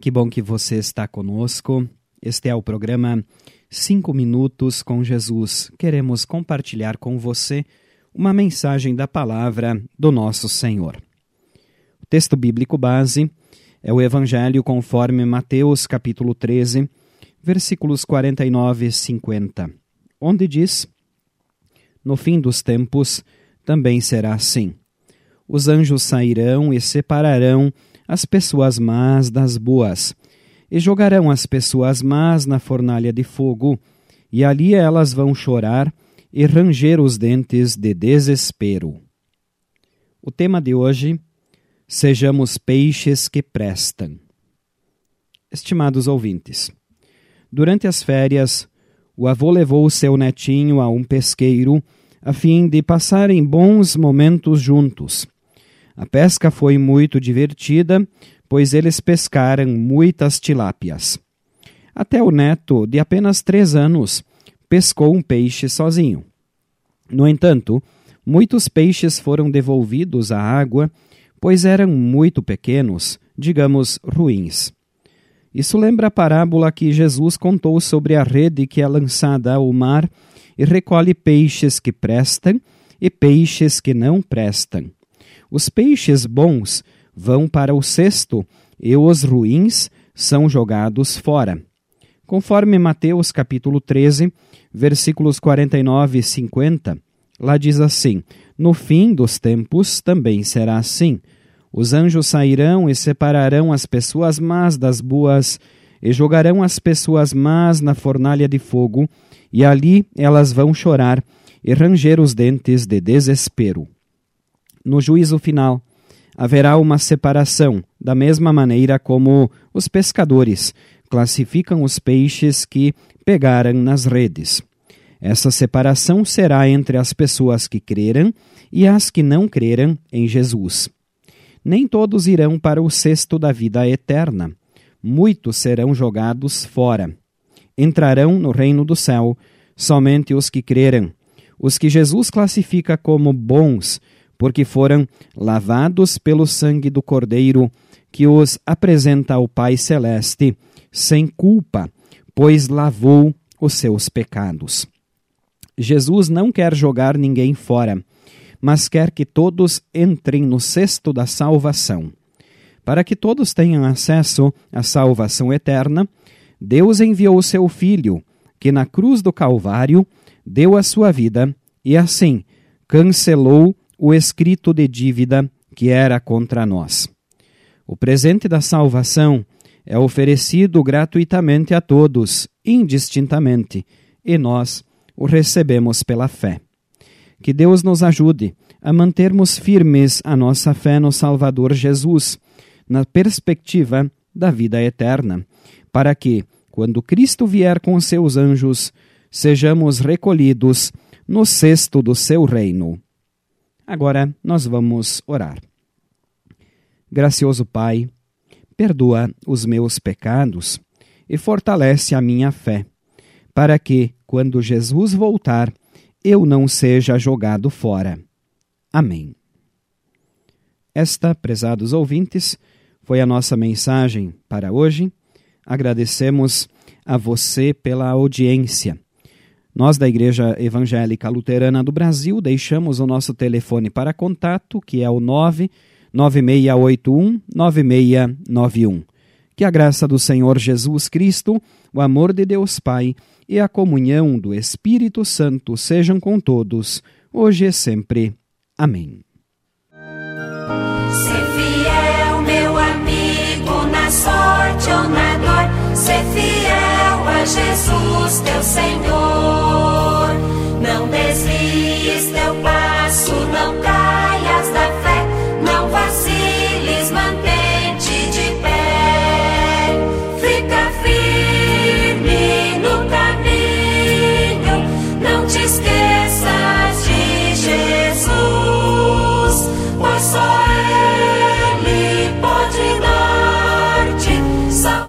Que bom que você está conosco. Este é o programa Cinco Minutos com Jesus. Queremos compartilhar com você uma mensagem da palavra do nosso Senhor. O texto bíblico base é o Evangelho conforme Mateus capítulo 13, versículos 49 e 50, onde diz: No fim dos tempos também será assim. Os anjos sairão e separarão as pessoas más das boas, e jogarão as pessoas más na fornalha de fogo, e ali elas vão chorar e ranger os dentes de desespero. O tema de hoje: Sejamos peixes que prestam. Estimados ouvintes, durante as férias, o avô levou seu netinho a um pesqueiro a fim de passarem bons momentos juntos. A pesca foi muito divertida, pois eles pescaram muitas tilápias. Até o neto, de apenas três anos, pescou um peixe sozinho. No entanto, muitos peixes foram devolvidos à água, pois eram muito pequenos, digamos, ruins. Isso lembra a parábola que Jesus contou sobre a rede que é lançada ao mar e recolhe peixes que prestam e peixes que não prestam. Os peixes bons vão para o cesto e os ruins são jogados fora. Conforme Mateus capítulo 13, versículos 49 e 50, lá diz assim: No fim dos tempos também será assim. Os anjos sairão e separarão as pessoas más das boas e jogarão as pessoas más na fornalha de fogo, e ali elas vão chorar e ranger os dentes de desespero no juízo final, haverá uma separação, da mesma maneira como os pescadores classificam os peixes que pegaram nas redes. Essa separação será entre as pessoas que creram e as que não creram em Jesus. Nem todos irão para o cesto da vida eterna. Muitos serão jogados fora. Entrarão no reino do céu somente os que creram, os que Jesus classifica como bons porque foram lavados pelo sangue do Cordeiro, que os apresenta ao Pai Celeste, sem culpa, pois lavou os seus pecados. Jesus não quer jogar ninguém fora, mas quer que todos entrem no cesto da salvação. Para que todos tenham acesso à salvação eterna, Deus enviou seu Filho, que na cruz do Calvário deu a sua vida e assim cancelou o escrito de dívida que era contra nós. O presente da salvação é oferecido gratuitamente a todos, indistintamente, e nós o recebemos pela fé. Que Deus nos ajude a mantermos firmes a nossa fé no Salvador Jesus, na perspectiva da vida eterna, para que, quando Cristo vier com seus anjos, sejamos recolhidos no cesto do seu reino. Agora nós vamos orar. Gracioso Pai, perdoa os meus pecados e fortalece a minha fé, para que, quando Jesus voltar, eu não seja jogado fora. Amém. Esta, prezados ouvintes, foi a nossa mensagem para hoje. Agradecemos a você pela audiência. Nós da Igreja Evangélica Luterana do Brasil deixamos o nosso telefone para contato, que é o 99681 9691. Que a graça do Senhor Jesus Cristo, o amor de Deus Pai e a comunhão do Espírito Santo sejam com todos, hoje e sempre. Amém. Ser fiel, meu amigo, na sorte ou na dor, ser fiel a Jesus, teu Senhor.